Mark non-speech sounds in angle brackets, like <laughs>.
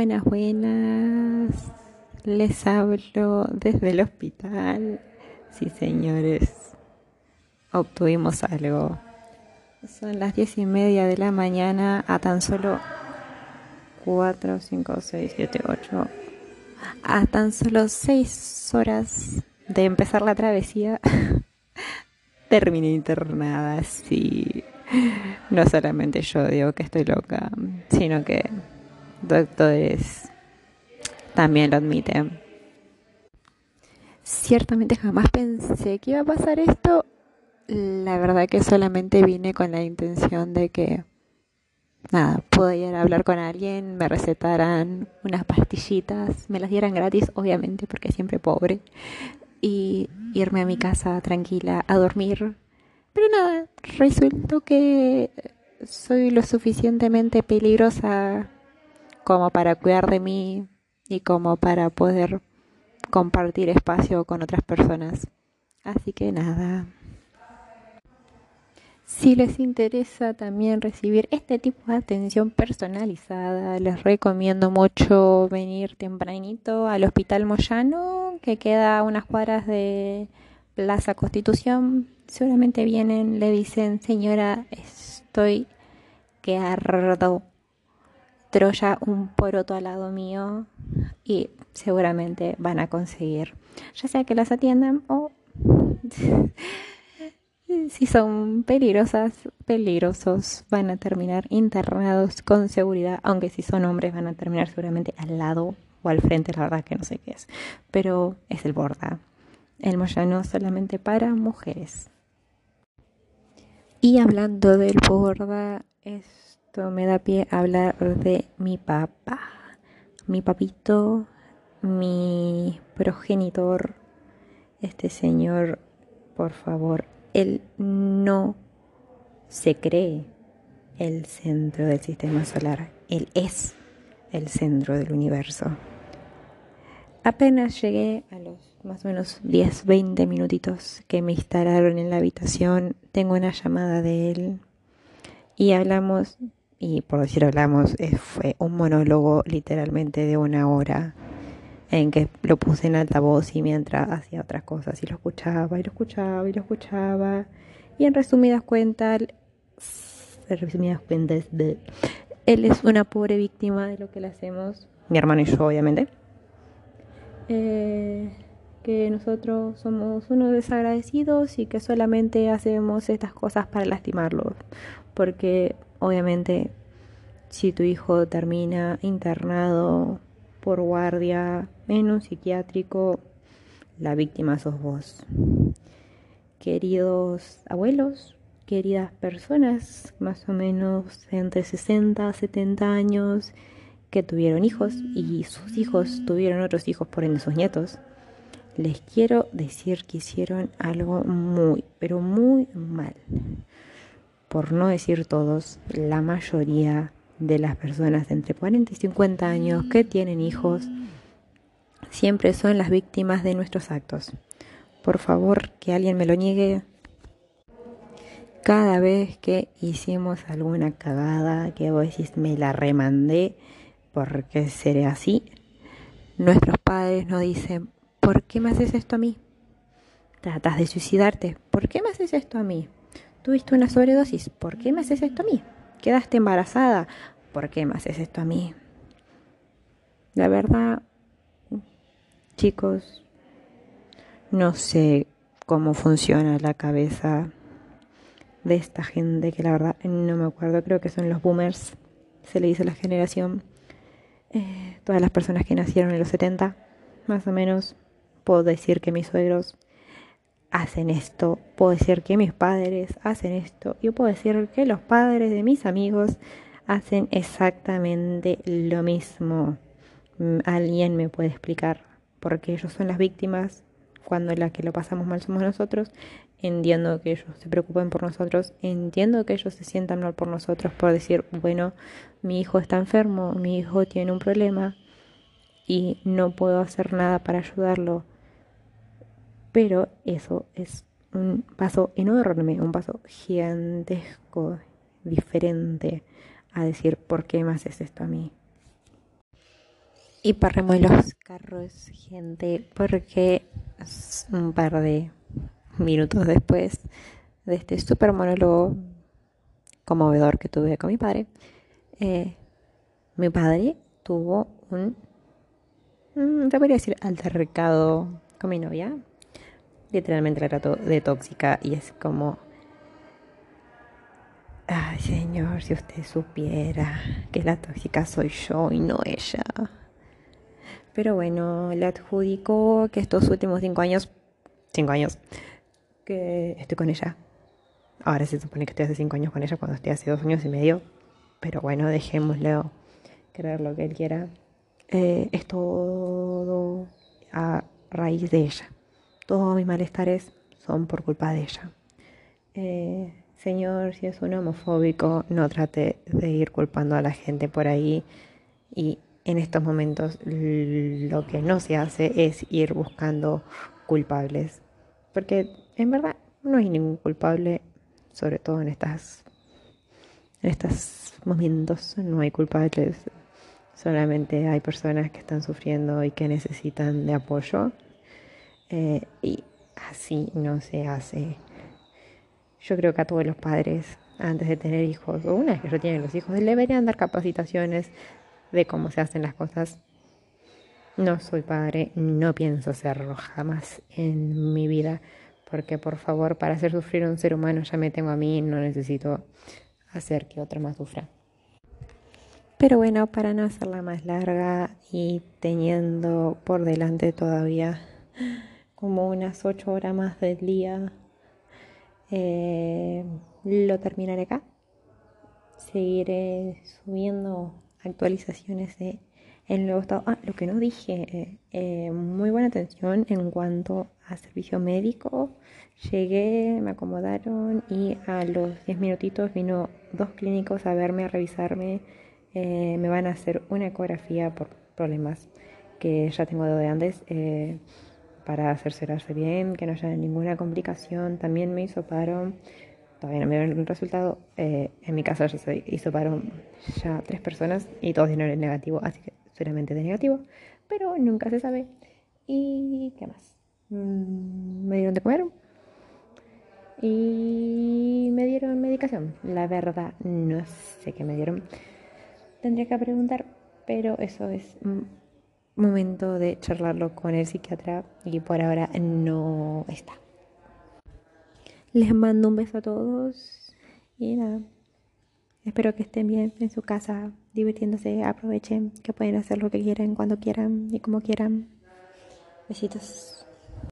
Buenas, buenas. Les hablo desde el hospital. Sí, señores. Obtuvimos algo. Son las diez y media de la mañana a tan solo cuatro, cinco, seis, siete, ocho. A tan solo seis horas de empezar la travesía. <laughs> Terminé internada, sí. No solamente yo digo que estoy loca, sino que doctores también lo admiten. Ciertamente jamás pensé que iba a pasar esto. La verdad que solamente vine con la intención de que, nada, ir a hablar con alguien, me recetaran unas pastillitas, me las dieran gratis, obviamente, porque siempre pobre, y irme a mi casa tranquila a dormir. Pero nada, resultó que soy lo suficientemente peligrosa como para cuidar de mí y como para poder compartir espacio con otras personas. Así que nada. Si les interesa también recibir este tipo de atención personalizada, les recomiendo mucho venir tempranito al Hospital Moyano, que queda a unas cuadras de Plaza Constitución. Seguramente vienen, le dicen, señora, estoy que ardo Troya un poroto al lado mío y seguramente van a conseguir, ya sea que las atiendan o <laughs> si son peligrosas, peligrosos, van a terminar internados con seguridad, aunque si son hombres van a terminar seguramente al lado o al frente, la verdad que no sé qué es, pero es el borda. El Moyano solamente para mujeres. Y hablando del borda, es esto me da pie a hablar de mi papá, mi papito, mi progenitor, este señor, por favor, él no se cree el centro del sistema solar, él es el centro del universo. Apenas llegué a los más o menos 10, 20 minutitos que me instalaron en la habitación, tengo una llamada de él y hablamos y por decir hablamos, eh, fue un monólogo literalmente de una hora en que lo puse en altavoz y mientras hacía otras cosas y lo escuchaba y lo escuchaba y lo escuchaba. Y en resumidas cuentas en resumidas cuentas de, él es una pobre víctima de lo que le hacemos mi hermano y yo obviamente. Eh, que nosotros somos unos desagradecidos y que solamente hacemos estas cosas para lastimarlo porque obviamente si tu hijo termina internado por guardia en un psiquiátrico, la víctima sos vos. Queridos abuelos, queridas personas, más o menos entre 60 70 años, que tuvieron hijos y sus hijos tuvieron otros hijos, por ende sus nietos, les quiero decir que hicieron algo muy, pero muy mal por no decir todos, la mayoría de las personas de entre 40 y 50 años que tienen hijos siempre son las víctimas de nuestros actos. Por favor, que alguien me lo niegue. Cada vez que hicimos alguna cagada, que vos decís me la remandé, porque seré así, nuestros padres nos dicen, ¿por qué me haces esto a mí? Tratas de suicidarte, ¿por qué me haces esto a mí? Tuviste una sobredosis, ¿por qué me haces esto a mí? Quedaste embarazada, ¿por qué me haces esto a mí? La verdad, chicos, no sé cómo funciona la cabeza de esta gente que la verdad no me acuerdo, creo que son los boomers, se le dice la generación, eh, todas las personas que nacieron en los 70, más o menos, puedo decir que mis suegros hacen esto, puedo decir que mis padres hacen esto, yo puedo decir que los padres de mis amigos hacen exactamente lo mismo. Mm, alguien me puede explicar por qué ellos son las víctimas cuando la que lo pasamos mal somos nosotros. Entiendo que ellos se preocupen por nosotros, entiendo que ellos se sientan mal por nosotros por decir, bueno, mi hijo está enfermo, mi hijo tiene un problema y no puedo hacer nada para ayudarlo pero eso es un paso enorme, un paso gigantesco, diferente a decir, ¿por qué me haces esto a mí? Y parremos los carros, gente, porque un par de minutos después de este súper monólogo conmovedor que tuve con mi padre, eh, mi padre tuvo un, te podría decir, altercado con mi novia. Literalmente la trató de tóxica y es como, ay señor, si usted supiera que la tóxica soy yo y no ella. Pero bueno, le adjudicó que estos últimos cinco años, cinco años, que estoy con ella. Ahora se supone que estoy hace cinco años con ella cuando estoy hace dos años y medio. Pero bueno, dejémoslo creer lo que él quiera. Eh, es todo a raíz de ella. Todos mis malestares son por culpa de ella. Eh, señor, si es un homofóbico, no trate de ir culpando a la gente por ahí y en estos momentos lo que no se hace es ir buscando culpables. Porque en verdad no hay ningún culpable, sobre todo en estas en estos momentos no hay culpables. Solamente hay personas que están sufriendo y que necesitan de apoyo. Eh, y así no se hace. Yo creo que a todos los padres, antes de tener hijos, o una vez que ya tienen los hijos, deberían dar capacitaciones de cómo se hacen las cosas. No soy padre, no pienso serlo jamás en mi vida, porque por favor, para hacer sufrir a un ser humano ya me tengo a mí, no necesito hacer que otro más sufra. Pero bueno, para no hacerla más larga y teniendo por delante todavía como unas ocho horas más del día, eh, lo terminaré acá. Seguiré subiendo actualizaciones de el nuevo estado. Ah, lo que no dije, eh, eh, muy buena atención en cuanto a servicio médico. Llegué, me acomodaron y a los 10 minutitos vino dos clínicos a verme, a revisarme. Me van a hacer una ecografía por problemas que ya tengo de antes para cerciorarse bien, que no haya ninguna complicación. También me hizo paro todavía no me dieron un resultado. Eh, en mi caso ya se hizo paro ya tres personas y todos dieron el negativo, así que solamente de negativo, pero nunca se sabe. ¿Y qué más? Mm, me dieron de comer y me dieron medicación. La verdad, no sé qué me dieron. Tendría que preguntar, pero eso es momento de charlarlo con el psiquiatra y por ahora no está. Les mando un beso a todos y nada. Espero que estén bien en su casa, divirtiéndose, aprovechen, que pueden hacer lo que quieran, cuando quieran y como quieran. Besitos.